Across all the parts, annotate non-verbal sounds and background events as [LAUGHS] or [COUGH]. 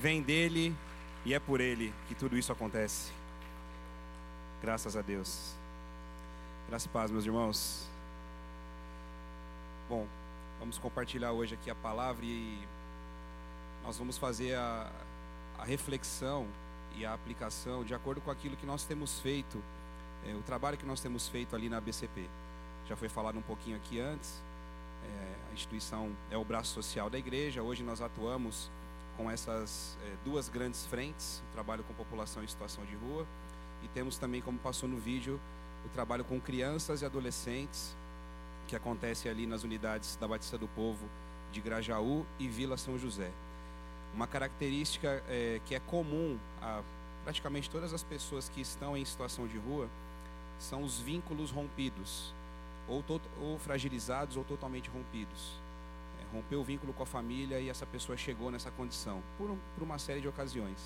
vem dele e é por ele que tudo isso acontece. Graças a Deus. Graças e paz, meus irmãos. Bom, vamos compartilhar hoje aqui a palavra e nós vamos fazer a, a reflexão e a aplicação de acordo com aquilo que nós temos feito, é, o trabalho que nós temos feito ali na BCP. Já foi falado um pouquinho aqui antes. É, a instituição é o braço social da igreja. Hoje nós atuamos com essas é, duas grandes frentes: o trabalho com população em situação de rua e temos também, como passou no vídeo, o trabalho com crianças e adolescentes que acontece ali nas unidades da Batista do Povo de Grajaú e Vila São José. Uma característica é, que é comum a praticamente todas as pessoas que estão em situação de rua são os vínculos rompidos, ou, ou fragilizados ou totalmente rompidos. Rompeu o vínculo com a família e essa pessoa chegou nessa condição, por, um, por uma série de ocasiões.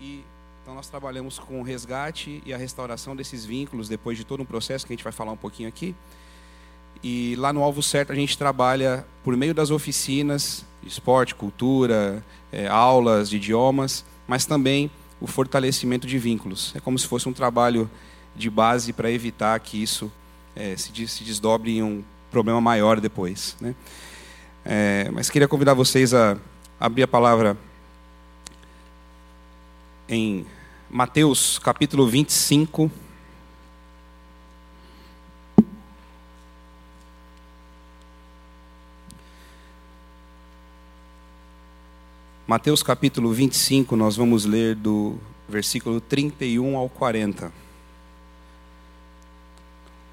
E então nós trabalhamos com o resgate e a restauração desses vínculos depois de todo um processo que a gente vai falar um pouquinho aqui. E lá no Alvo Certo a gente trabalha por meio das oficinas esporte, cultura, é, aulas de idiomas, mas também o fortalecimento de vínculos. É como se fosse um trabalho de base para evitar que isso é, se, se, desdobre em um problema maior depois. Né? É, mas queria convidar vocês a abrir a palavra em Mateus capítulo 25. Mateus capítulo 25, nós vamos ler do versículo 31 ao 40.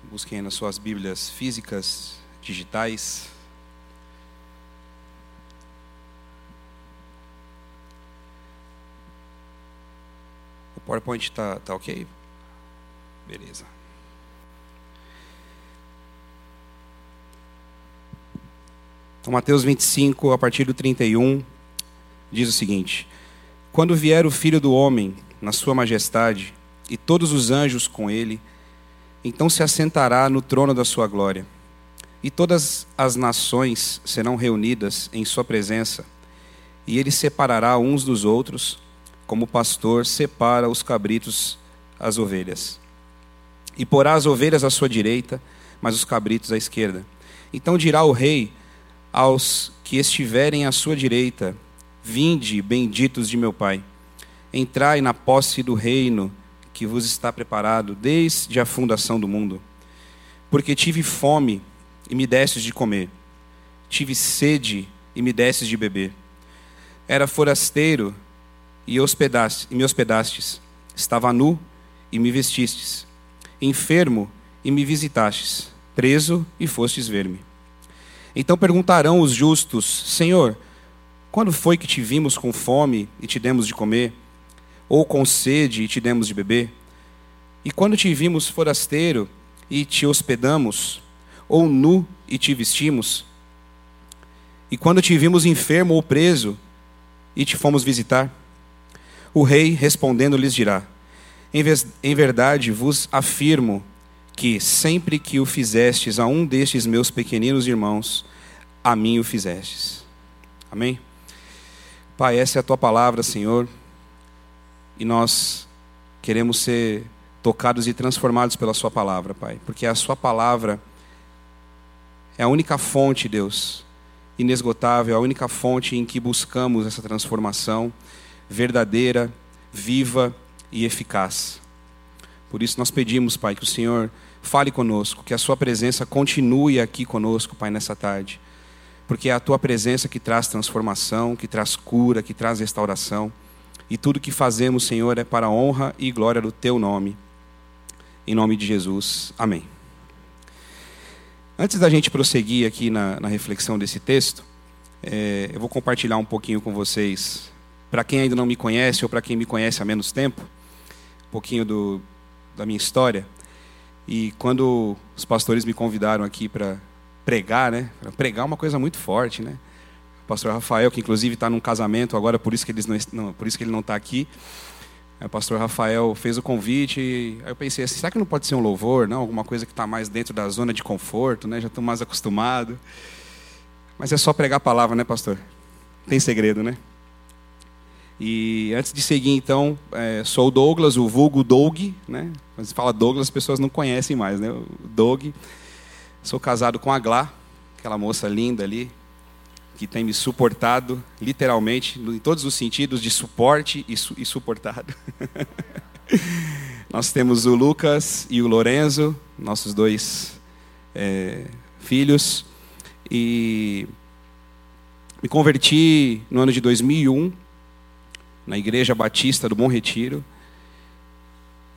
Busquem nas suas Bíblias físicas, digitais. PowerPoint está tá ok? Beleza. Então, Mateus 25, a partir do 31, diz o seguinte: Quando vier o filho do homem na sua majestade e todos os anjos com ele, então se assentará no trono da sua glória. E todas as nações serão reunidas em sua presença, e ele separará uns dos outros como pastor separa os cabritos as ovelhas. E porá as ovelhas à sua direita, mas os cabritos à esquerda. Então dirá o rei aos que estiverem à sua direita: Vinde, benditos de meu Pai, entrai na posse do reino que vos está preparado desde a fundação do mundo. Porque tive fome e me destes de comer, tive sede e me destes de beber. Era forasteiro e, hospedaste, e me hospedastes. Estava nu e me vestistes. Enfermo e me visitastes. Preso e fostes ver-me. Então perguntarão os justos: Senhor, quando foi que te vimos com fome e te demos de comer? Ou com sede e te demos de beber? E quando te vimos forasteiro e te hospedamos? Ou nu e te vestimos? E quando te vimos enfermo ou preso e te fomos visitar? O rei, respondendo, lhes dirá: Em verdade vos afirmo que sempre que o fizestes a um destes meus pequeninos irmãos, a mim o fizestes. Amém? Pai, essa é a tua palavra, Senhor, e nós queremos ser tocados e transformados pela Sua palavra, Pai, porque a Sua palavra é a única fonte, Deus, inesgotável, a única fonte em que buscamos essa transformação verdadeira, viva e eficaz. Por isso nós pedimos, Pai, que o Senhor fale conosco, que a Sua presença continue aqui conosco, Pai, nessa tarde. Porque é a Tua presença que traz transformação, que traz cura, que traz restauração. E tudo que fazemos, Senhor, é para a honra e glória do Teu nome. Em nome de Jesus. Amém. Antes da gente prosseguir aqui na, na reflexão desse texto, é, eu vou compartilhar um pouquinho com vocês para quem ainda não me conhece ou para quem me conhece há menos tempo, um pouquinho do, da minha história. E quando os pastores me convidaram aqui para pregar, né? Pregar é uma coisa muito forte, né? O pastor Rafael, que inclusive está num casamento agora, por isso que, eles não, não por isso que ele não está aqui. O pastor Rafael fez o convite, e aí eu pensei assim, será que não pode ser um louvor, não? Alguma coisa que está mais dentro da zona de conforto, né? Já estou mais acostumado. Mas é só pregar a palavra, né, pastor? Tem segredo, né? E antes de seguir, então, é, sou o Douglas, o vulgo Doug, né? Se fala Douglas, as pessoas não conhecem mais, né? O Doug. Sou casado com a Glá, aquela moça linda ali, que tem me suportado, literalmente, em todos os sentidos de suporte e, su e suportado. [LAUGHS] Nós temos o Lucas e o Lorenzo, nossos dois é, filhos. E me converti no ano de 2001, na Igreja Batista do Bom Retiro.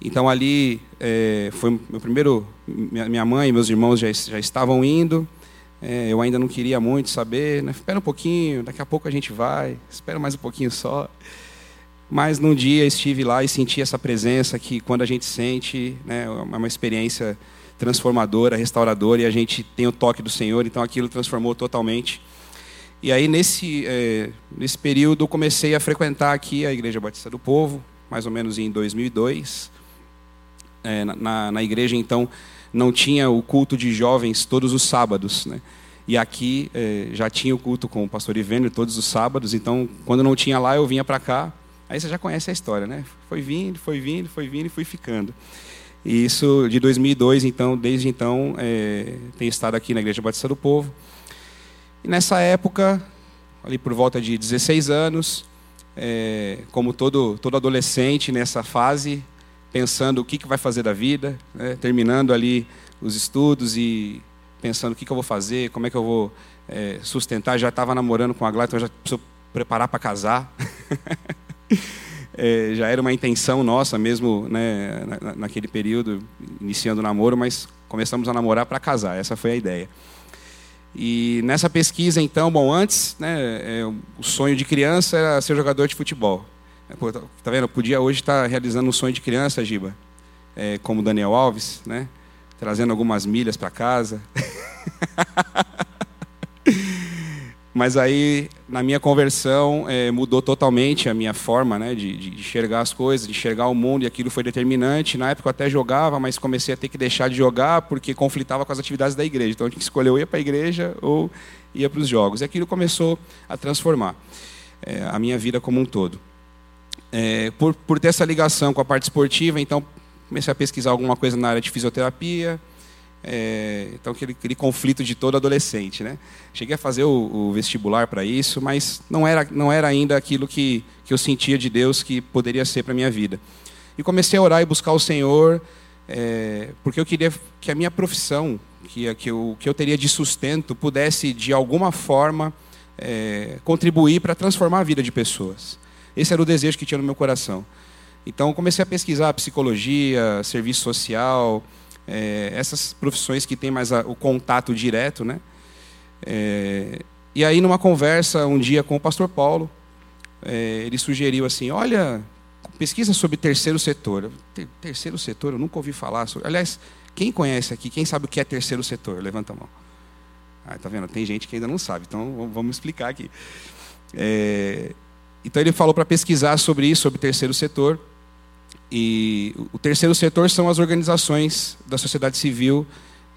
Então ali é, foi meu primeiro. Minha mãe e meus irmãos já, já estavam indo. É, eu ainda não queria muito saber. Né? Espera um pouquinho, daqui a pouco a gente vai. Espera mais um pouquinho só. Mas num dia estive lá e senti essa presença que quando a gente sente, né, é uma experiência transformadora, restauradora, e a gente tem o toque do Senhor, então aquilo transformou totalmente. E aí, nesse, é, nesse período, eu comecei a frequentar aqui a Igreja Batista do Povo, mais ou menos em 2002. É, na, na igreja, então, não tinha o culto de jovens todos os sábados, né? E aqui é, já tinha o culto com o pastor Ivênio todos os sábados, então, quando não tinha lá, eu vinha para cá. Aí você já conhece a história, né? Foi vindo, foi vindo, foi vindo e fui ficando. E isso de 2002, então, desde então, é, tenho estado aqui na Igreja Batista do Povo. E nessa época, ali por volta de 16 anos, é, como todo, todo adolescente nessa fase, pensando o que, que vai fazer da vida, né, terminando ali os estudos e pensando o que, que eu vou fazer, como é que eu vou é, sustentar. Já estava namorando com a Glá, então já preciso preparar para casar. [LAUGHS] é, já era uma intenção nossa mesmo né, na, naquele período, iniciando o namoro, mas começamos a namorar para casar, essa foi a ideia. E nessa pesquisa, então, bom, antes, né, é, o sonho de criança era ser jogador de futebol. É, pô, tá, tá vendo? Eu podia hoje estar realizando um sonho de criança, Giba, é, como Daniel Alves, né, trazendo algumas milhas para casa. [LAUGHS] Mas aí, na minha conversão, é, mudou totalmente a minha forma né, de, de, enxergar as coisas, de enxergar o mundo, e aquilo foi determinante. Na época eu até jogava, mas comecei a ter que deixar de jogar porque conflitava com as atividades da igreja. Então eu tinha que escolher ou ia para a igreja ou ia para os jogos. E aquilo começou a transformar é, a minha vida como um todo. É, por, por ter essa ligação com a parte esportiva, então comecei a pesquisar alguma coisa na área de fisioterapia, é, então, aquele, aquele, conflito de todo adolescente. Né? Cheguei a fazer o, o vestibular para isso, mas não era, não era ainda aquilo que, que eu sentia de Deus que poderia ser para a minha vida. E comecei a orar e buscar o Senhor, é, porque eu queria que a minha profissão, que, que, eu, que eu teria de sustento, pudesse, de alguma forma, é, contribuir para transformar a vida de pessoas. Esse era o desejo que tinha no meu coração. Então, comecei a pesquisar psicologia, serviço social é, essas profissões que têm mais a, o contato direto, né? É, e aí, numa conversa um dia com o pastor Paulo, é, ele sugeriu assim: olha, pesquisa sobre terceiro setor. Ter, terceiro setor, eu nunca ouvi falar. Sobre... Aliás, quem conhece aqui, quem sabe o que é terceiro setor? Levanta a mão. Ah, tá vendo? Tem gente que ainda não sabe, então vamos explicar aqui. É, então ele falou para pesquisar sobre isso, sobre terceiro setor. E o terceiro setor são as organizações da sociedade civil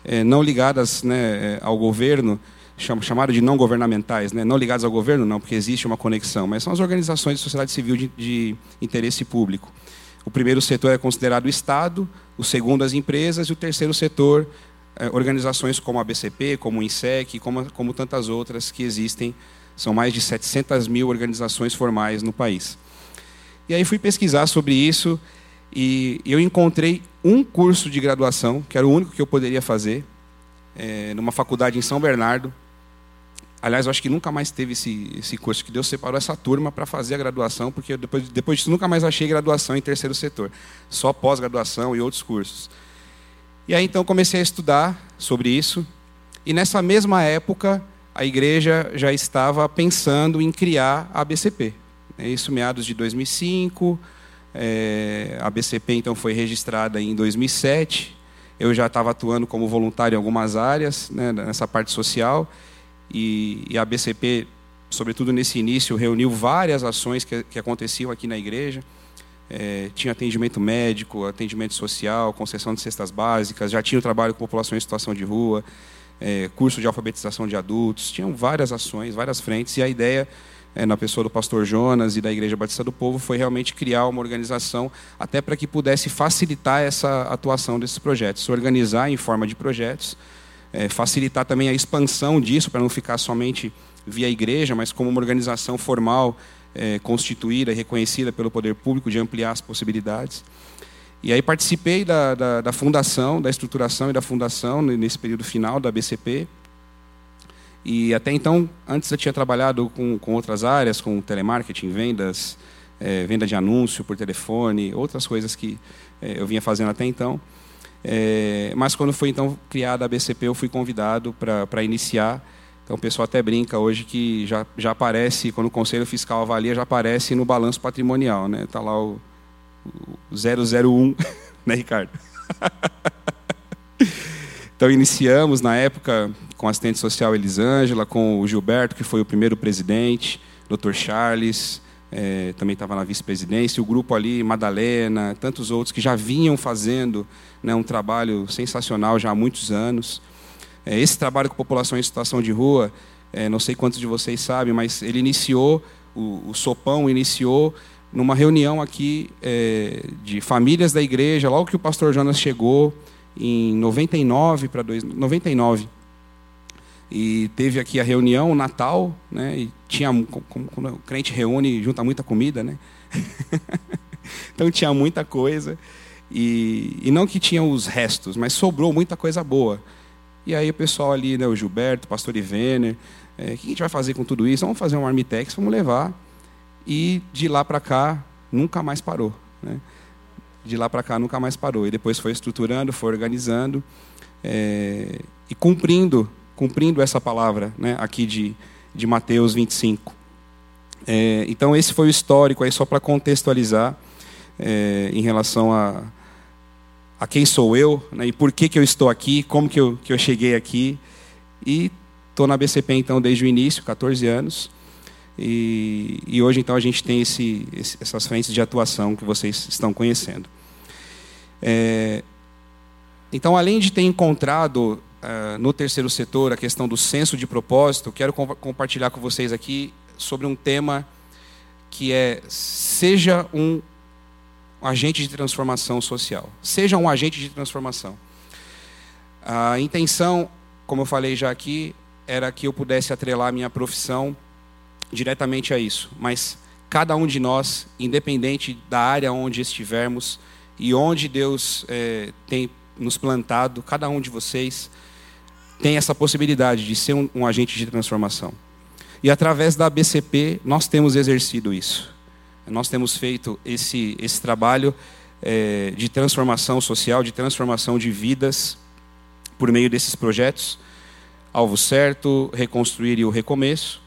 é, não ligadas né, eh, ao governo, chamado de não governamentais, né? não ligadas ao governo, não, porque existe uma conexão, mas são as organizações de sociedade civil de, de interesse público. O primeiro setor é considerado o Estado, o segundo as empresas e o terceiro setor é, organizações como a BCP, como o INSEC, como, como tantas outras que existem. São mais de 700 mil organizações formais no país. E aí fui pesquisar sobre isso e eu encontrei um curso de graduação, que era o único que eu poderia fazer, é, numa faculdade em São Bernardo. Aliás, eu acho que nunca mais teve esse, esse curso, que Deus separou essa turma para fazer a graduação, porque depois, depois disso nunca mais achei graduação em terceiro setor, só pós-graduação e outros cursos. E aí então comecei a estudar sobre isso, e nessa mesma época a igreja já estava pensando em criar a ABCP. É isso meados de 2005, é, a BCP então foi registrada em 2007. Eu já estava atuando como voluntário em algumas áreas, né, nessa parte social, e, e, a BCP, sobretudo nesse início, reuniu várias ações que, que aconteciam aqui na igreja. É, tinha atendimento médico, atendimento social, concessão de cestas básicas, já tinha o trabalho com população em situação de rua, é, curso de alfabetização de adultos, tinham várias ações, várias frentes, e a ideia é, na pessoa do pastor Jonas e da Igreja Batista do Povo, foi realmente criar uma organização até para que pudesse facilitar essa atuação desses projetos, se organizar em forma de projetos, é, facilitar também a expansão disso, para não ficar somente via igreja, mas como uma organização formal, é, constituída e reconhecida pelo poder público, de ampliar as possibilidades. E aí participei da, da, da fundação, da estruturação e da fundação nesse período final da BCP, e até então, antes eu tinha trabalhado com, com outras áreas, com telemarketing, vendas, é, venda de anúncio por telefone, outras coisas que é, eu vinha fazendo até então. É, mas quando foi então criada a BCP, eu fui convidado para iniciar. Então o pessoal até brinca hoje que já, já aparece, quando o Conselho Fiscal avalia, já aparece no balanço patrimonial. Está né? Tá lá o, o 001, [LAUGHS] né, Ricardo? [LAUGHS] então iniciamos na época com a assistente social Elisângela, com o Gilberto, que foi o primeiro presidente, Dr. Charles, é, também estava na vice-presidência, o grupo ali, Madalena, tantos outros que já vinham fazendo né, um trabalho sensacional já há muitos anos. É, esse trabalho com população em situação de rua, é, não sei quantos de vocês sabem, mas ele iniciou, o, o Sopão iniciou numa reunião aqui é, de famílias da igreja, logo que o pastor Jonas chegou, em 99 para 99 e teve aqui a reunião, o Natal, né? E tinha, quando o crente reúne, junta muita comida, né? [LAUGHS] então tinha muita coisa. E, e não que tinha os restos, mas sobrou muita coisa boa. E aí o pessoal ali, né, o Gilberto, o pastor Ivener, é, o que a gente vai fazer com tudo isso? Vamos fazer um Armitex, vamos levar. E de lá para cá, nunca mais parou. Né? De lá para cá, nunca mais parou. E depois foi estruturando, foi organizando é, e cumprindo cumprindo essa palavra né, aqui de, de Mateus 25. É, então, esse foi o histórico, aí só para contextualizar é, em relação a, a quem sou eu né, e por que, que eu estou aqui, como que eu, que eu cheguei aqui. E estou na BCP então desde o início, 14 anos. E, e hoje então a gente tem esse, essas frentes de atuação que vocês estão conhecendo. É, então, além de ter encontrado uh, no terceiro setor, a questão do senso de propósito, quero compartilhar com vocês aqui sobre um tema que é seja um agente de transformação social. Seja um agente de transformação. A intenção, como eu falei já aqui, era que eu pudesse atrelar minha profissão diretamente a isso. Mas cada um de nós, independente da área onde estivermos e onde Deus é, tem nos plantado, cada um de vocês tem essa possibilidade de ser um, um agente de transformação. E através da BCP, nós temos exercido isso. Nós temos feito esse, esse trabalho é, de transformação social, de transformação de vidas, por meio desses projetos. Alvo Certo, Reconstruir e o Recomeço.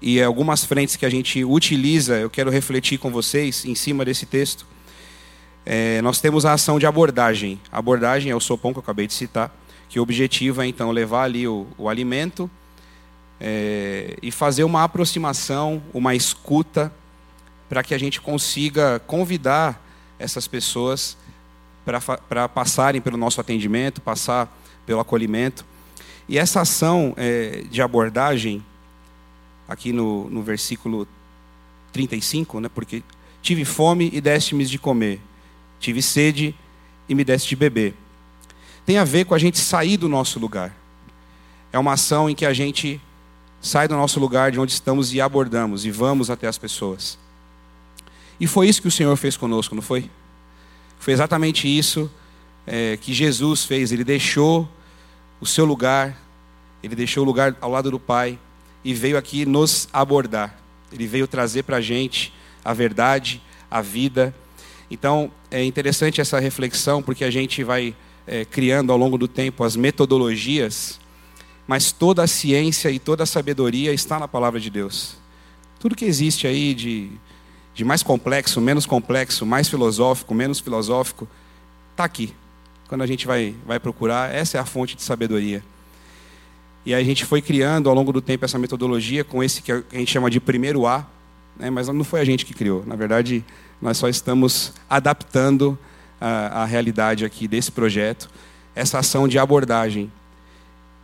E algumas frentes que a gente utiliza, eu quero refletir com vocês em cima desse texto. É, nós temos a ação de abordagem. A abordagem é o sopão que eu acabei de citar, que o objetivo é então levar ali o, o alimento é, e fazer uma aproximação, uma escuta, para que a gente consiga convidar essas pessoas para passarem pelo nosso atendimento, passar pelo acolhimento. E essa ação é, de abordagem, aqui no, no versículo 35, né, porque tive fome e deste-me de comer tive sede e me deste de beber. Tem a ver com a gente sair do nosso lugar. É uma ação em que a gente sai do nosso lugar de onde estamos e abordamos e vamos até as pessoas. E foi isso que o Senhor fez conosco, não foi? Foi exatamente isso é, que Jesus fez. Ele deixou o seu lugar, ele deixou o lugar ao lado do Pai e veio aqui nos abordar. Ele veio trazer para a gente a verdade, a vida então, é interessante essa reflexão, porque a gente vai é, criando ao longo do tempo as metodologias, mas toda a ciência e toda a sabedoria está na palavra de Deus. Tudo que existe aí de, de mais complexo, menos complexo, mais filosófico, menos filosófico, está aqui. Quando a gente vai, vai procurar, essa é a fonte de sabedoria. E a gente foi criando ao longo do tempo essa metodologia com esse que a gente chama de primeiro A, né? mas não foi a gente que criou. Na verdade, nós só estamos adaptando a, a realidade aqui desse projeto, essa ação de abordagem.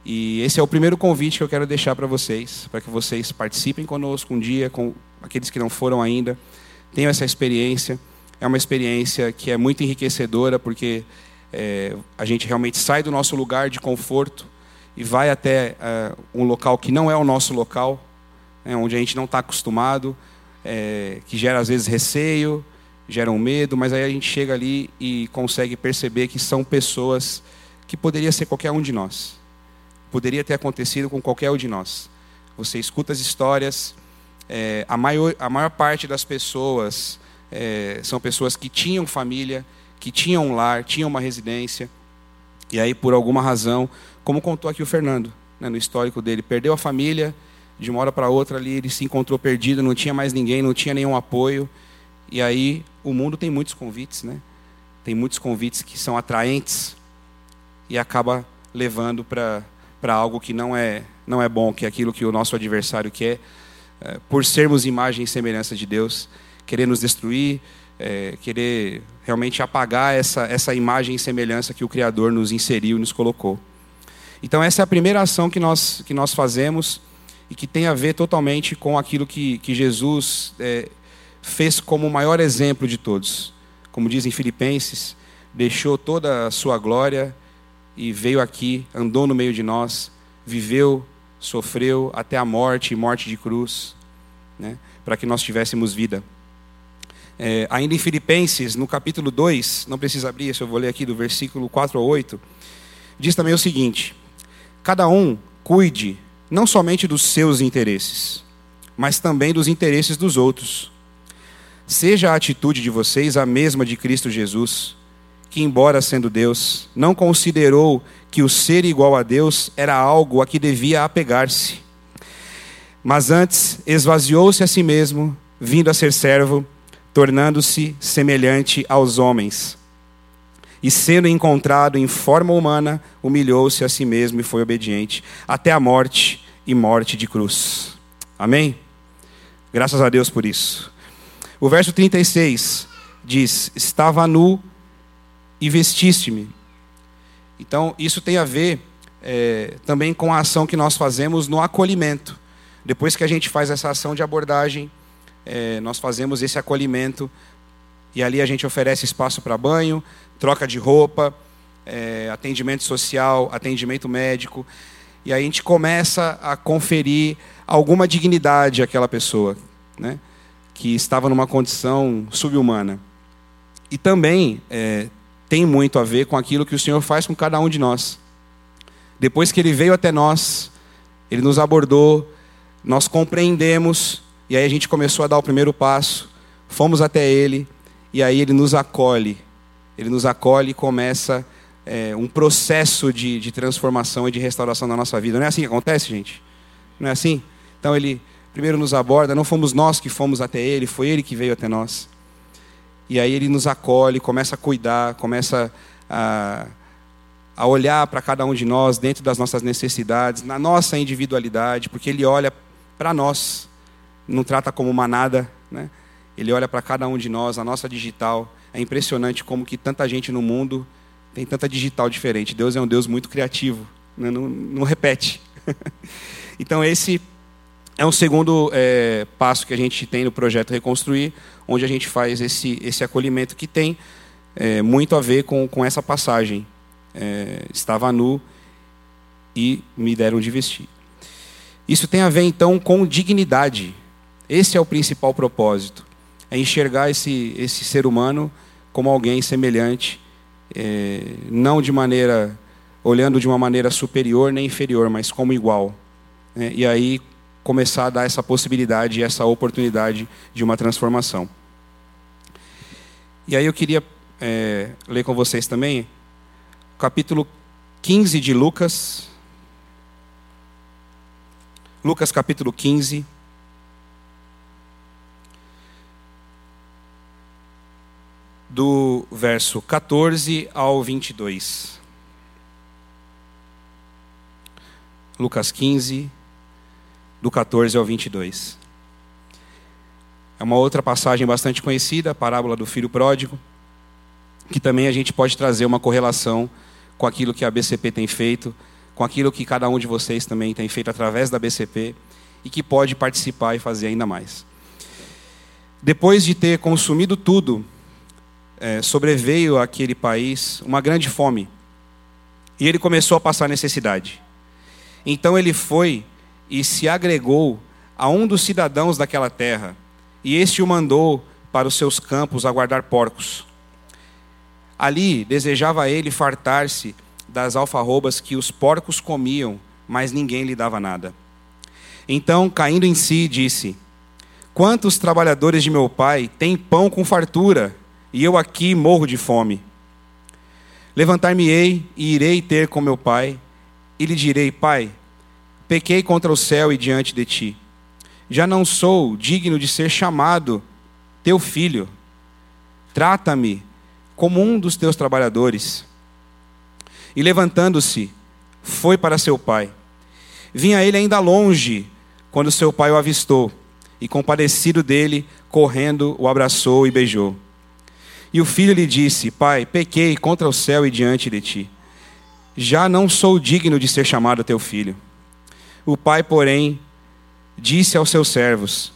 E esse é o primeiro convite que eu quero deixar para vocês, para que vocês participem conosco um dia, com aqueles que não foram ainda, tenham essa experiência. É uma experiência que é muito enriquecedora, porque é, a gente realmente sai do nosso lugar de conforto e vai até é, um local que não é o nosso local, né, onde a gente não está acostumado, é, que gera às vezes receio, gera um medo, mas aí a gente chega ali e consegue perceber que são pessoas que poderia ser qualquer um de nós. Poderia ter acontecido com qualquer um de nós. Você escuta as histórias, é, a, maior, a maior parte das pessoas é, são pessoas que tinham família, que tinham um lar, tinham uma residência, e aí, por alguma razão, como contou aqui o Fernando, né, no histórico dele, perdeu a família, de uma hora para outra ali ele se encontrou perdido, não tinha mais ninguém, não tinha nenhum apoio, e aí o mundo tem muitos convites, né? Tem muitos convites que são atraentes e acaba levando para algo que não é não é bom, que é aquilo que o nosso adversário quer, é, por sermos imagem e semelhança de Deus, querer nos destruir, é, querer realmente apagar essa essa imagem e semelhança que o Criador nos inseriu e nos colocou. Então essa é a primeira ação que nós que nós fazemos e que tem a ver totalmente com aquilo que, que Jesus é, fez como o maior exemplo de todos. Como dizem Filipenses, deixou toda a sua glória e veio aqui, andou no meio de nós, viveu, sofreu até a morte morte de cruz, né, para que nós tivéssemos vida. É, ainda em Filipenses, no capítulo 2, não precisa abrir, isso eu vou ler aqui do versículo 4 ao 8, diz também o seguinte: Cada um cuide não somente dos seus interesses, mas também dos interesses dos outros. Seja a atitude de vocês a mesma de Cristo Jesus, que, embora sendo Deus, não considerou que o ser igual a Deus era algo a que devia apegar-se. Mas antes esvaziou-se a si mesmo, vindo a ser servo, tornando-se semelhante aos homens e sendo encontrado em forma humana, humilhou-se a si mesmo e foi obediente até a morte e morte de cruz. Amém? Graças a Deus por isso. O verso 36 diz: Estava nu e vestiste-me. Então, isso tem a ver é, também com a ação que nós fazemos no acolhimento. Depois que a gente faz essa ação de abordagem, é, nós fazemos esse acolhimento e ali a gente oferece espaço para banho, troca de roupa, é, atendimento social, atendimento médico. E aí a gente começa a conferir alguma dignidade àquela pessoa, né, que estava numa condição subhumana. E também é, tem muito a ver com aquilo que o Senhor faz com cada um de nós. Depois que Ele veio até nós, Ele nos abordou, nós compreendemos, e aí a gente começou a dar o primeiro passo, fomos até Ele, e aí Ele nos acolhe ele nos acolhe e começa é, um processo de, de transformação e de restauração na nossa vida. Não é assim que acontece, gente? Não é assim? Então ele primeiro nos aborda, não fomos nós que fomos até ele, foi ele que veio até nós. E aí ele nos acolhe, começa a cuidar, começa a, a olhar para cada um de nós dentro das nossas necessidades, na nossa individualidade, porque ele olha para nós, não trata como manada, né? Ele olha para cada um de nós, a nossa digital, é impressionante como que tanta gente no mundo tem tanta digital diferente. Deus é um Deus muito criativo, né? não, não, repete. [LAUGHS] então esse é um segundo é, passo que a gente tem no projeto Reconstruir, onde a gente faz esse, esse acolhimento que tem é, muito a ver com, com essa passagem. É, estava nu e me deram de vestir. Isso tem a ver então com dignidade. Esse é o principal propósito é enxergar esse, esse ser humano como alguém semelhante, é, não de maneira, olhando de uma maneira superior nem inferior, mas como igual. Né? E aí começar a dar essa possibilidade, essa oportunidade de uma transformação. E aí eu queria é, ler com vocês também, capítulo 15 de Lucas. Lucas capítulo 15. Do verso 14 ao 22. Lucas 15, do 14 ao 22. É uma outra passagem bastante conhecida, a parábola do filho pródigo, que também a gente pode trazer uma correlação com aquilo que a BCP tem feito, com aquilo que cada um de vocês também tem feito através da BCP e que pode participar e fazer ainda mais. Depois de ter consumido tudo, é, sobreveio àquele país uma grande fome. E ele começou a passar necessidade. Então ele foi e se agregou a um dos cidadãos daquela terra, e este o mandou para os seus campos a guardar porcos. Ali desejava ele fartar-se das alfarrobas que os porcos comiam, mas ninguém lhe dava nada. Então, caindo em si, disse: Quantos trabalhadores de meu pai têm pão com fartura, e eu aqui morro de fome? Levantar-me-ei e irei ter com meu pai, e lhe direi: Pai, pequei contra o céu e diante de ti. Já não sou digno de ser chamado teu filho. Trata-me como um dos teus trabalhadores. E levantando-se, foi para seu pai. Vinha ele ainda longe, quando seu pai o avistou, e compadecido dele, correndo, o abraçou e beijou. E o filho lhe disse: Pai, pequei contra o céu e diante de ti. Já não sou digno de ser chamado teu filho. O pai, porém, disse aos seus servos: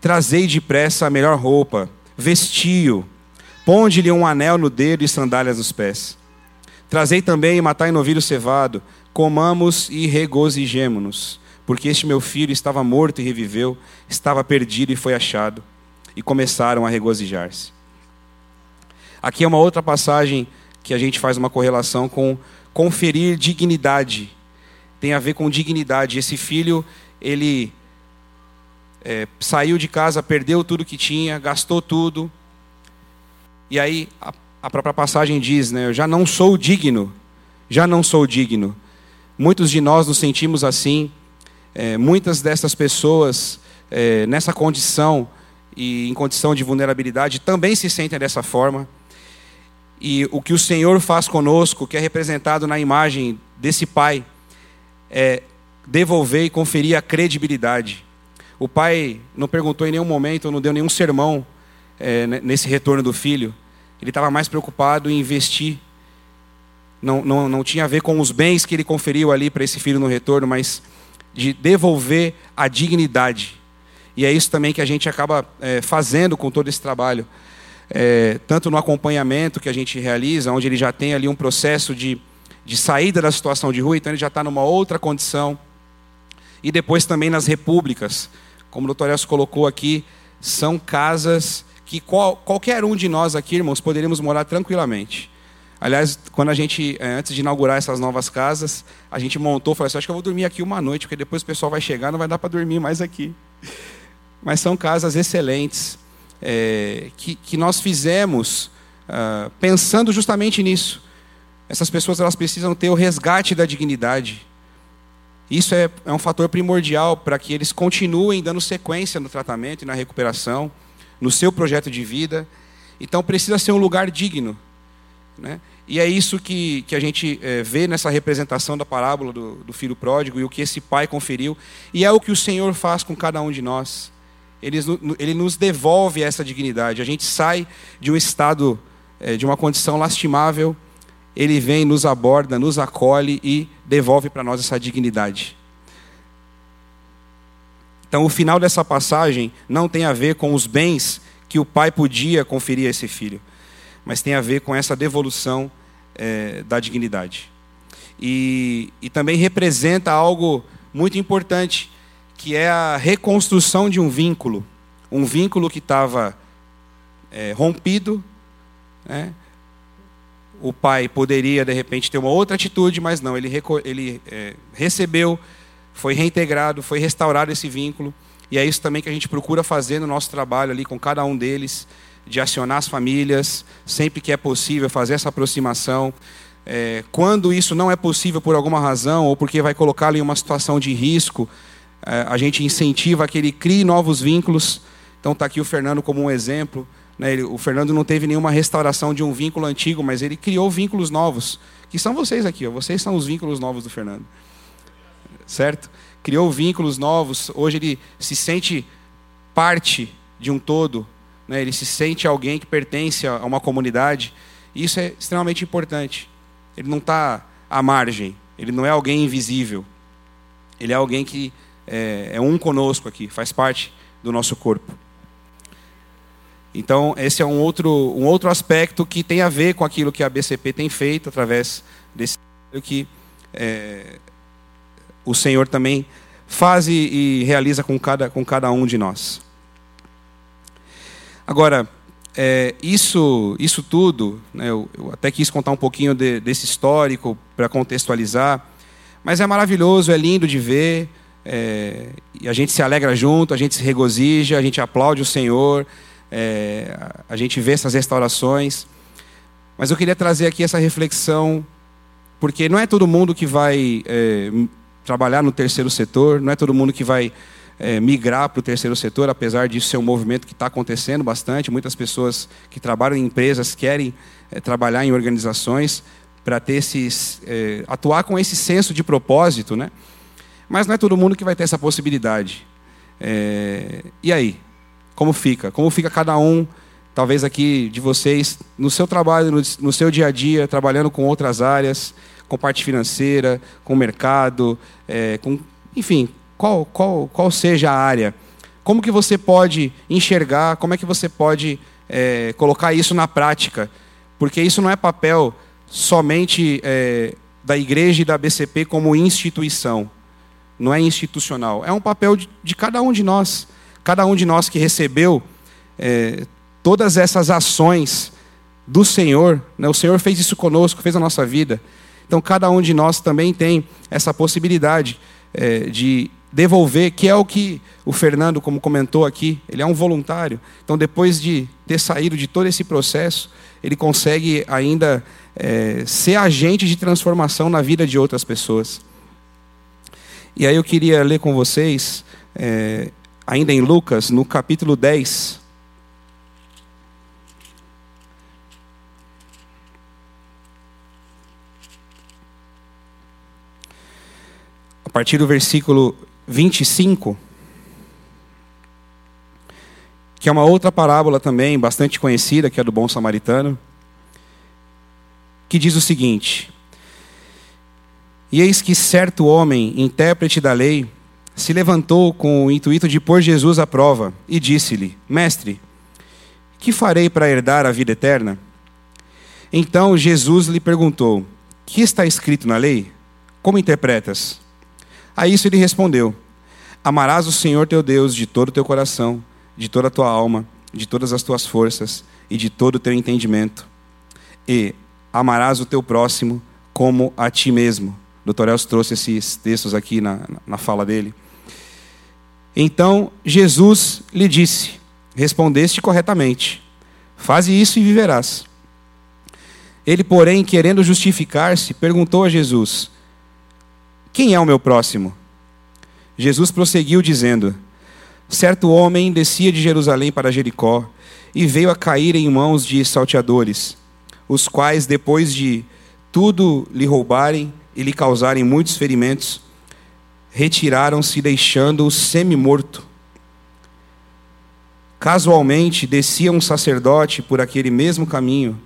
Trazei depressa a melhor roupa, vestiu, ponde-lhe um anel no dedo e sandálias nos pés. Trazei também matai novilho cevado, comamos e regozijemo-nos porque este meu filho estava morto e reviveu, estava perdido e foi achado. E começaram a regozijar-se. Aqui é uma outra passagem que a gente faz uma correlação com conferir dignidade. Tem a ver com dignidade. Esse filho, ele é, saiu de casa, perdeu tudo que tinha, gastou tudo. E aí a, a própria passagem diz, né? Eu já não sou digno, já não sou digno. Muitos de nós nos sentimos assim é, muitas dessas pessoas é, nessa condição e em condição de vulnerabilidade também se sentem dessa forma. E o que o Senhor faz conosco, que é representado na imagem desse Pai, é devolver e conferir a credibilidade. O pai não perguntou em nenhum momento, não deu nenhum sermão é, nesse retorno do filho. Ele estava mais preocupado em investir. Não, não, não tinha a ver com os bens que ele conferiu ali para esse filho no retorno, mas de devolver a dignidade. E é isso também que a gente acaba é, fazendo com todo esse trabalho. É, tanto no acompanhamento que a gente realiza, onde ele já tem ali um processo de, de saída da situação de rua, então ele já está numa outra condição. E depois também nas repúblicas, como o doutor Elcio colocou aqui, são casas que qual, qualquer um de nós aqui, irmãos, poderíamos morar tranquilamente. Aliás, quando a gente, eh, antes de inaugurar essas novas casas, a gente montou, falou assim, acho que eu vou dormir aqui uma noite, porque depois o pessoal vai chegar, não vai dar para dormir mais aqui. Mas são casas excelentes, é, que, que nós fizemos uh, pensando justamente nisso. Essas pessoas elas precisam ter o resgate da dignidade. Isso é, é um fator primordial para que eles continuem dando sequência no tratamento e na recuperação, no seu projeto de vida. Então precisa ser um lugar digno. Né? E é isso que, que a gente é, vê nessa representação da parábola do, do, filho pródigo e o que esse pai conferiu. E é o que o Senhor faz com cada um de nós. Ele, ele nos devolve essa dignidade. A gente sai de um estado, é, de uma condição lastimável, ele vem, nos aborda, nos acolhe e devolve para nós essa dignidade. Então, o final dessa passagem não tem a ver com os bens que o pai podia conferir a esse filho mas tem a ver com essa devolução é, da dignidade. E, e também representa algo muito importante, que é a reconstrução de um vínculo. Um vínculo que estava é, rompido. Né? O pai poderia, de repente, ter uma outra atitude, mas não, ele, ele é, recebeu, foi reintegrado, foi restaurado esse vínculo. E é isso também que a gente procura fazer no nosso trabalho ali com cada um deles de acionar as famílias, sempre que é possível, fazer essa aproximação. É, quando isso não é possível por alguma razão, ou porque vai colocá-lo em uma situação de risco, a gente incentiva que ele crie novos vínculos. Então está aqui o Fernando como um exemplo. Né? Ele, o Fernando não teve nenhuma restauração de um vínculo antigo, mas ele criou vínculos novos, que são vocês aqui. Ó, vocês são os vínculos novos do Fernando. Certo? Criou vínculos novos. Hoje ele se sente parte de um todo, né? ele se sente alguém que pertence a uma comunidade. E isso é extremamente importante. Ele não está à margem, Ele não é alguém invisível. Ele é alguém que é, é um conosco aqui, faz parte do nosso corpo. Então, esse é um outro, um outro aspecto que tem a ver com aquilo que a BCP tem feito através desse que é, o Senhor também faz e, e, realiza com cada, com cada um de nós. Agora, é, isso, isso tudo, né, eu, eu, até quis contar um pouquinho de, desse histórico para contextualizar, mas é maravilhoso, é lindo de ver, é, e a gente se alegra junto, a gente se regozija, a gente aplaude o Senhor, é, a gente vê essas restaurações. Mas eu queria trazer aqui essa reflexão, porque não é todo mundo que vai é, trabalhar no terceiro setor, não é todo mundo que vai é, migrar para o terceiro setor, apesar disso ser um movimento que está acontecendo bastante. Muitas pessoas que trabalham em empresas querem é, trabalhar em organizações para ter esses, é, atuar com esse senso de propósito, né? Mas não é todo mundo que vai ter essa possibilidade. É, e aí? Como fica? Como fica cada um, talvez aqui de vocês, no seu trabalho, no, seu dia a dia, trabalhando com outras áreas, com parte financeira, com mercado, é, com, enfim, qual, qual, qual seja a área? Como que você pode enxergar? Como é que você pode é, colocar isso na prática? Porque isso não é papel somente é, da igreja e da BCP como instituição não é institucional. É um papel de, de cada um de nós. Cada um de nós que recebeu é, todas essas ações do Senhor. Né? O Senhor fez isso conosco, fez a nossa vida. Então, cada um de nós também tem essa possibilidade é, de devolver, que é o que o Fernando, como comentou aqui, ele é um voluntário. Então, depois de ter saído de todo esse processo, ele consegue ainda é, ser agente de transformação na vida de outras pessoas. E aí eu queria ler com vocês, é, ainda em Lucas, no capítulo 10. A partir do versículo 25, que é uma outra parábola também bastante conhecida, que é do bom samaritano, que diz o seguinte: e eis que certo homem, intérprete da lei, se levantou com o intuito de pôr Jesus à prova e disse-lhe: Mestre, que farei para herdar a vida eterna? Então Jesus lhe perguntou: Que está escrito na lei? Como interpretas? A isso ele respondeu: Amarás o Senhor teu Deus de todo o teu coração, de toda a tua alma, de todas as tuas forças e de todo o teu entendimento. E amarás o teu próximo como a ti mesmo. Dr. Elcio trouxe esses textos aqui na, na fala dele. Então Jesus lhe disse: Respondeste corretamente, faze isso e viverás. Ele, porém, querendo justificar-se, perguntou a Jesus: Quem é o meu próximo? Jesus prosseguiu dizendo: Certo homem descia de Jerusalém para Jericó e veio a cair em mãos de salteadores, os quais, depois de tudo lhe roubarem, e lhe causarem muitos ferimentos, retiraram-se, deixando-o semi-morto. Casualmente descia um sacerdote por aquele mesmo caminho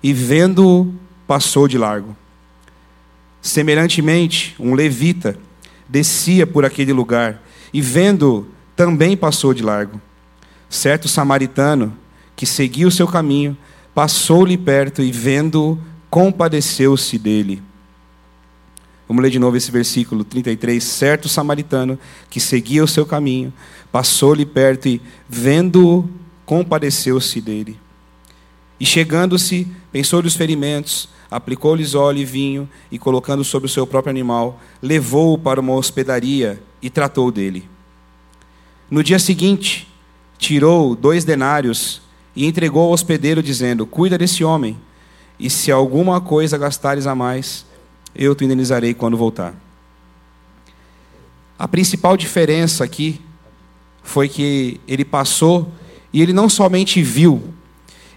e, vendo-o, passou de largo. Semelhantemente, um levita descia por aquele lugar e, vendo-o, também passou de largo. Certo samaritano, que seguia o seu caminho, passou-lhe perto e, vendo-o, compadeceu-se dele. Vamos ler de novo esse versículo 33. Certo samaritano que seguia o seu caminho, passou-lhe perto e, vendo-o, compadeceu-se dele. E chegando-se, pensou-lhe os ferimentos, aplicou-lhes óleo e vinho, e colocando sobre o seu próprio animal, levou-o para uma hospedaria e tratou dele. No dia seguinte, tirou dois denários e entregou ao hospedeiro, dizendo: Cuida desse homem, e se alguma coisa gastares a mais, eu te indenizarei quando voltar. A principal diferença aqui foi que ele passou e ele não somente viu,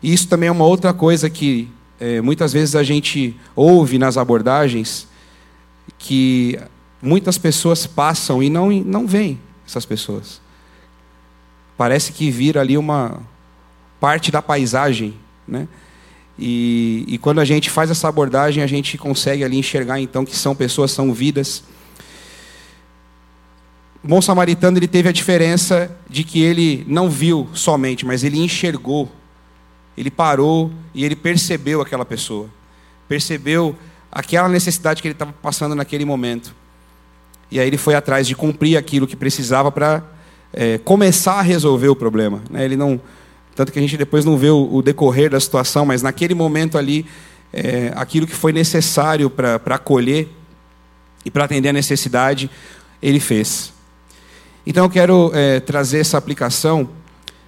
e isso também é uma outra coisa que é, muitas vezes a gente ouve nas abordagens, que muitas pessoas passam e não, não veem essas pessoas. Parece que vira ali uma parte da paisagem, né? E, e quando a gente faz essa abordagem, a gente consegue ali enxergar então que são pessoas, são vidas. O bom samaritano ele teve a diferença de que ele não viu somente, mas ele enxergou. Ele parou e ele percebeu aquela pessoa. Percebeu aquela necessidade que ele estava passando naquele momento. E aí ele foi atrás de cumprir aquilo que precisava para é, começar a resolver o problema. Né? Ele não, tanto que a gente depois não vê o, o decorrer da situação, mas naquele momento ali, é, aquilo que foi necessário para acolher e para atender a necessidade, ele fez. Então eu quero é, trazer essa aplicação,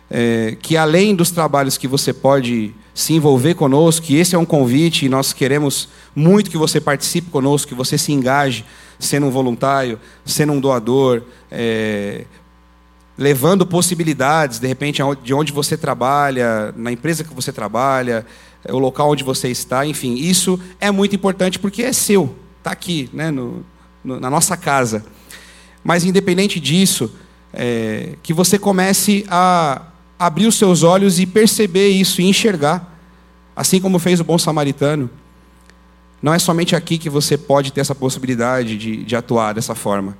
é, que além dos trabalhos que você pode se envolver conosco, que esse é um convite e nós queremos muito que você participe conosco, que você se engaje, sendo um voluntário, sendo um doador, é, levando possibilidades, de repente, de onde você trabalha, na empresa que você trabalha, é, o local onde você está, enfim, isso é muito importante porque é seu, está aqui, né, no, no, na nossa casa. Mas, independente disso, é, que você comece a abrir os seus olhos e perceber isso, e enxergar, assim como fez o bom samaritano. Não é somente aqui que você pode ter essa possibilidade de, de atuar dessa forma,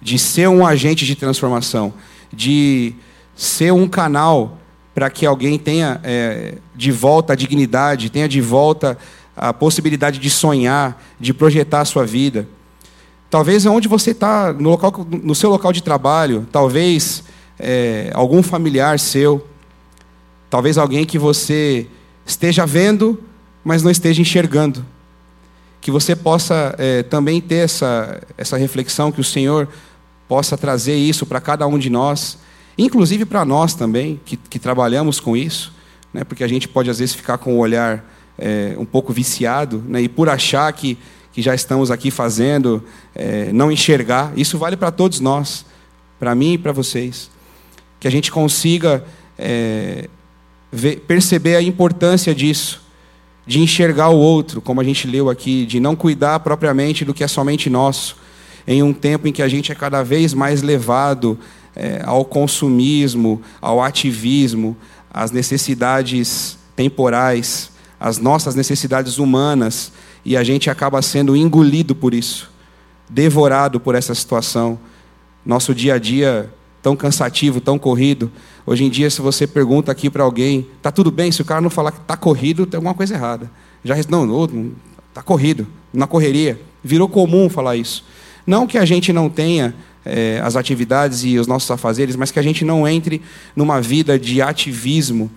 de ser um agente de transformação de ser um canal para que alguém tenha é, de volta a dignidade, tenha de volta a possibilidade de sonhar, de projetar a sua vida. Talvez onde você está, no, no seu local de trabalho, talvez é, algum familiar seu, talvez alguém que você esteja vendo, mas não esteja enxergando. Que você possa é, também ter essa, essa reflexão, que o Senhor possa trazer isso para cada um de nós, inclusive para nós também, que, que, trabalhamos com isso, né, porque a gente pode às vezes ficar com o olhar é, um pouco viciado, né, e por achar que, que já estamos aqui fazendo, é, não enxergar, isso vale para todos nós, para mim e para vocês, que a gente consiga é, ver, perceber a importância disso, de enxergar o outro, como a gente leu aqui, de não cuidar propriamente do que é somente nosso, em um tempo em que a gente é cada vez mais levado é, ao consumismo, ao ativismo, às necessidades temporais, às nossas necessidades humanas, e a gente acaba sendo engolido por isso, devorado por essa situação. Nosso dia a dia tão cansativo, tão corrido. Hoje em dia, se você pergunta aqui para alguém, tá tudo bem? Se o cara não falar que tá corrido, tem alguma coisa errada. Já não, não, tá corrido, na correria. Virou comum falar isso. Não que a gente não tenha é, as atividades e os nossos afazeres, mas que a gente não entre numa vida de ativismo,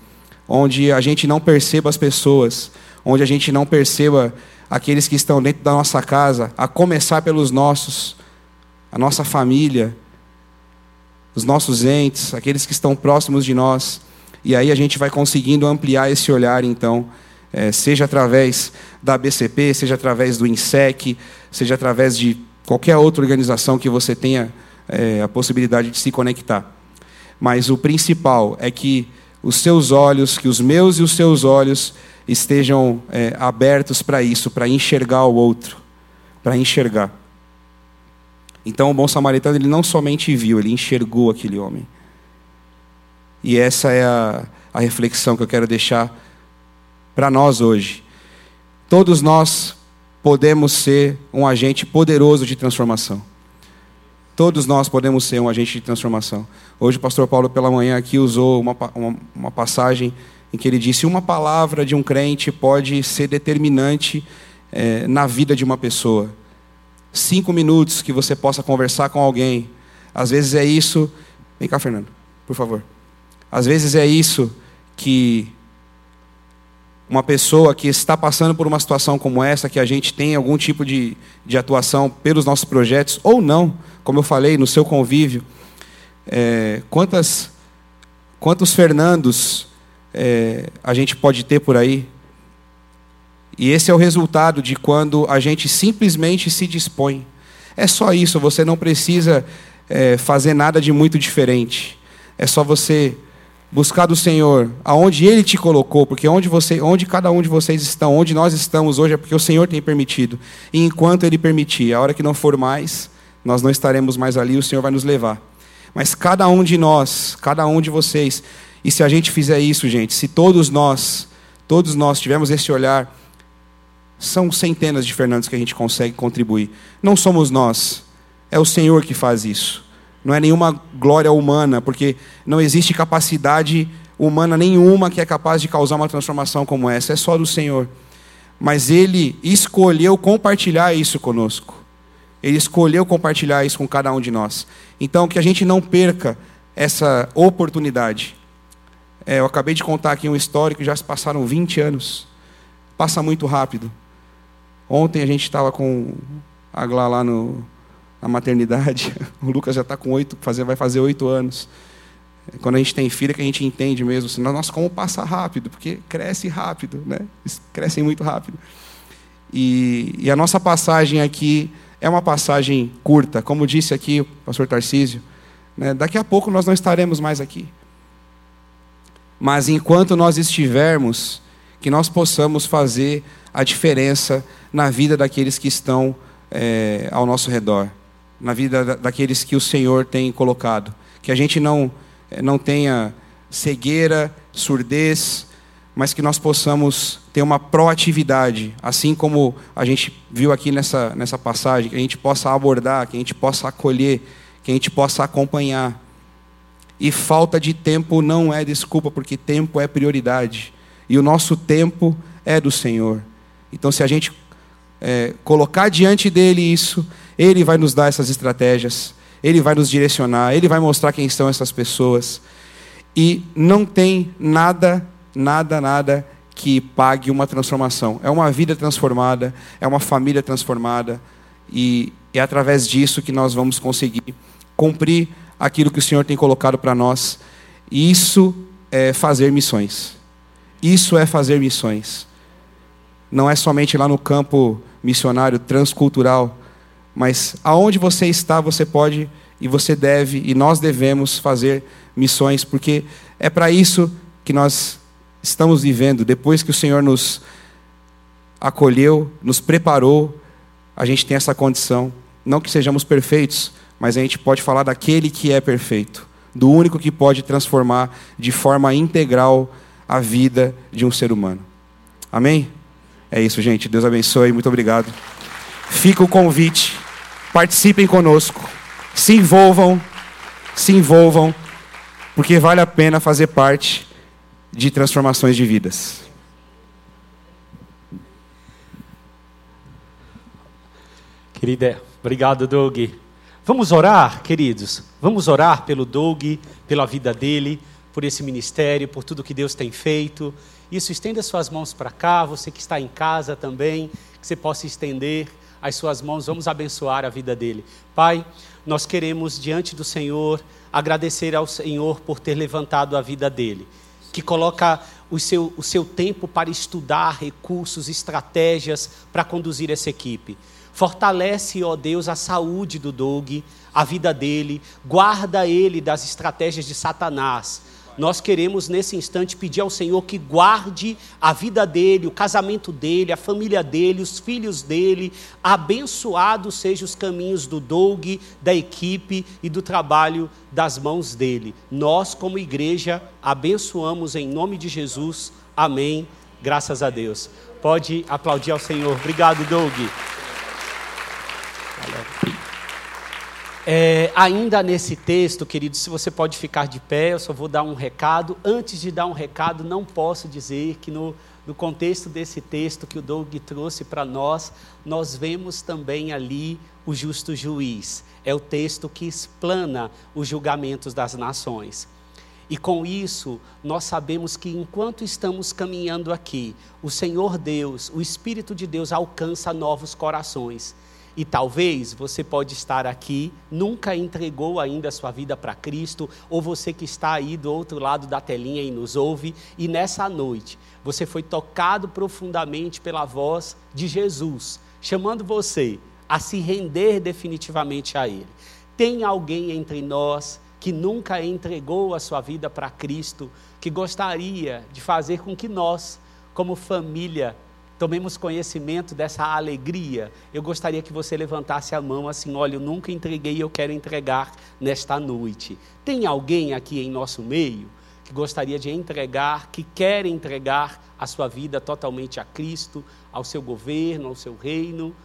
onde a gente não perceba as pessoas, onde a gente não perceba aqueles que estão dentro da nossa casa, a começar pelos nossos, a nossa família, os nossos entes, aqueles que estão próximos de nós. E aí a gente vai conseguindo ampliar esse olhar, então, é, seja através da BCP, seja através do INSEC, seja através de qualquer outra organização que você tenha é, a possibilidade de se conectar. Mas o principal é que os seus olhos, que os meus e os seus olhos estejam é, abertos para isso, para enxergar o outro, para enxergar. Então o bom samaritano ele não somente viu, ele enxergou aquele homem. E essa é a, a reflexão que eu quero deixar para nós hoje. Todos nós podemos ser um agente poderoso de transformação. Todos nós podemos ser um agente de transformação. Hoje o pastor Paulo, pela manhã, aqui usou uma, uma, uma passagem em que ele disse: uma palavra de um crente pode ser determinante é, na vida de uma pessoa. Cinco minutos que você possa conversar com alguém. Às vezes é isso. Vem cá, Fernando, por favor. Às vezes é isso que uma pessoa que está passando por uma situação como essa, que a gente tem algum tipo de, de atuação pelos nossos projetos, ou não, como eu falei, no seu convívio, é, quantas, quantos Fernandos é, a gente pode ter por aí? E esse é o resultado de quando a gente simplesmente se dispõe. É só isso, você não precisa é, fazer nada de muito diferente. É só você buscar do Senhor aonde Ele te colocou, porque onde, você, onde cada um de vocês estão, onde nós estamos hoje, é porque o Senhor tem permitido. E enquanto Ele permitir, a hora que não for mais, nós não estaremos mais ali, o Senhor vai nos levar. Mas cada um de nós, cada um de vocês, e se a gente fizer isso, gente, se todos nós todos nós tivemos esse olhar. São centenas de Fernandes que a gente consegue contribuir. Não somos nós, é o Senhor que faz isso. Não é nenhuma glória humana, porque não existe capacidade humana nenhuma que é capaz de causar uma transformação como essa. É só do Senhor. Mas Ele escolheu compartilhar isso conosco. Ele escolheu compartilhar isso com cada um de nós. Então, que a gente não perca essa oportunidade. É, eu acabei de contar aqui um histórico, já se passaram 20 anos. Passa muito rápido. Ontem a gente estava com a Glá lá no, na maternidade. [LAUGHS] O Lucas já está com oito, vai fazer oito anos. Quando a gente tem filha, que a gente entende mesmo, assim, nossa, como passa rápido, porque cresce rápido, né? Eles crescem muito rápido. E, e, a nossa passagem aqui é uma passagem curta, como disse aqui o pastor Tarcísio. Né? Daqui a pouco nós não estaremos mais aqui. Mas enquanto nós estivermos, que nós possamos fazer a diferença na vida daqueles que estão é, ao nosso redor, na vida daqueles que o Senhor tem colocado. Que a gente não eh, não tenha cegueira, surdez, mas que nós possamos ter uma proatividade, assim como a gente viu aqui nessa, nessa passagem, que a gente possa abordar, que a gente possa acolher, que a gente possa acompanhar. E falta de tempo não é desculpa, porque tempo é prioridade. E o nosso tempo é do Senhor. Então, se a gente é, colocar diante dele isso, ele vai nos dar essas estratégias. Ele vai nos direcionar, Ele vai mostrar quem são essas pessoas. E não tem nada, nada, nada que pague uma transformação. É uma vida transformada, é uma família transformada. E é através disso que nós vamos conseguir cumprir aquilo que o Senhor tem colocado para nós. E isso é fazer missões. Isso é fazer missões. Não é somente lá no campo missionário transcultural mas aonde você está, você pode e você deve e nós devemos fazer missões, porque é para isso que nós estamos vivendo. Depois que o Senhor nos acolheu, nos preparou, a gente tem essa condição. Não que sejamos perfeitos, mas a gente pode falar daquele que é perfeito, do único que pode transformar de forma integral a vida de um ser humano. Amém? É isso, gente. Deus abençoe. Muito obrigado. Fica o convite Participem conosco. Se envolvam. Se envolvam. Porque vale a pena fazer parte de transformações de vidas. Querida, obrigado, Doug. Vamos orar, queridos. Vamos orar pelo Doug, pela vida dele, por esse ministério, por tudo que Deus tem feito. Isso, estenda suas mãos para cá, você que está em casa também, que você possa estender as suas mãos, vamos abençoar a vida dele. Pai, nós queremos diante do Senhor agradecer ao Senhor por ter levantado a vida dele, que coloca o seu, o seu tempo para estudar recursos, estratégias para conduzir essa equipe. Fortalece, ó Deus, a saúde do Doug, a vida dele, guarda ele das estratégias de Satanás nós queremos nesse instante pedir ao Senhor que guarde a vida dele, o casamento dele, a família dele, os filhos dele. Abençoados sejam os caminhos do Doug, da equipe e do trabalho das mãos dele. Nós, como igreja, abençoamos em nome de Jesus. Amém. Graças a Deus. Pode aplaudir ao Senhor. Obrigado, Doug. Valeu. É, ainda nesse texto, querido, se você pode ficar de pé, eu só vou dar um recado. Antes de dar um recado, não posso dizer que no, no contexto desse texto que o Doug trouxe para nós, nós vemos também ali o justo juiz. É o texto que explana os julgamentos das nações. E com isso, nós sabemos que enquanto estamos caminhando aqui, o Senhor Deus, o Espírito de Deus alcança novos corações. E talvez você pode estar aqui, nunca entregou ainda a sua vida para Cristo, ou você que está aí do outro lado da telinha e nos ouve, e nessa noite você foi tocado profundamente pela voz de Jesus, chamando você a se render definitivamente a Ele. Tem alguém entre nós que nunca entregou a sua vida para Cristo, que gostaria de fazer com que nós, como família, tomemos conhecimento dessa alegria, eu gostaria que você levantasse a mão assim: olha, eu nunca entreguei, eu quero entregar nesta noite. Tem alguém aqui em nosso meio que gostaria de entregar, que quer entregar a sua vida totalmente a Cristo, ao seu governo, ao seu reino?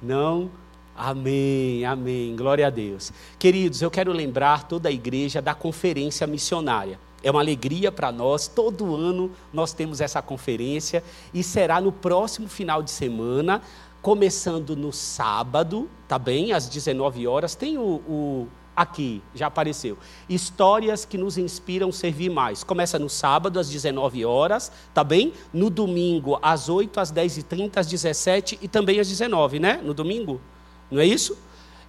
Não? Amém, amém. Glória a Deus. Queridos, eu quero lembrar toda a igreja da conferência missionária. É uma alegria para nós, todo ano nós temos essa conferência e será no próximo final de semana, começando no sábado, tá bem? Às 19 horas. Tem o, o aqui, já apareceu. Histórias que nos inspiram servir mais. Começa no sábado, às 19 horas, tá bem? No domingo, às 8, às 10 e 30, às 17 e também às 19, né? No domingo. Não é isso?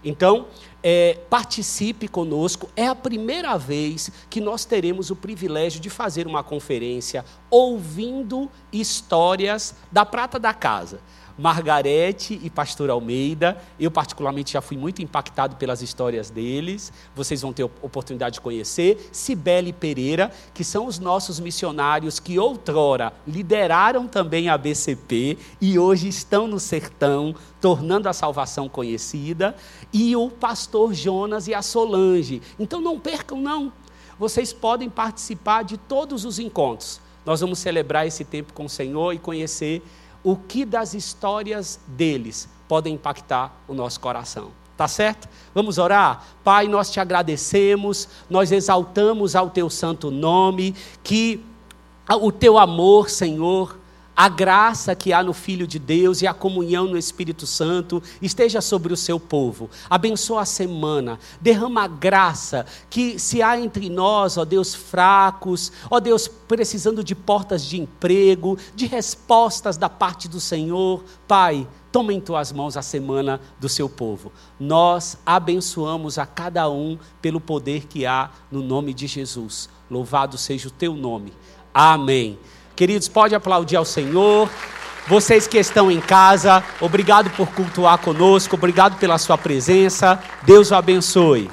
Então, é, participe conosco. É a primeira vez que nós teremos o privilégio de fazer uma conferência ouvindo histórias da prata da casa. Margarete e Pastor Almeida. Eu, particularmente, já fui muito impactado pelas histórias deles. Vocês vão ter oportunidade de conhecer. Cibele Pereira, que são os nossos missionários que outrora lideraram também a BCP e hoje estão no sertão, tornando a salvação conhecida. E o pastor Jonas e a Solange. Então não percam, não. Vocês podem participar de todos os encontros. Nós vamos celebrar esse tempo com o Senhor e conhecer o que das histórias deles podem impactar o nosso coração. Tá certo? Vamos orar? Pai, nós te agradecemos, nós exaltamos ao teu santo nome, que o teu amor, Senhor, a graça que há no Filho de Deus e a comunhão no Espírito Santo esteja sobre o seu povo. Abençoa a semana, derrama graça que se há entre nós, ó Deus, fracos, ó Deus, precisando de portas de emprego, de respostas da parte do Senhor, Pai, toma em tuas mãos a semana do seu povo. Nós abençoamos a cada um pelo poder que há no nome de Jesus. Louvado seja o teu nome. Amém. Queridos, pode aplaudir ao Senhor. Vocês que estão em casa, obrigado por cultuar conosco, obrigado pela sua presença. Deus o abençoe.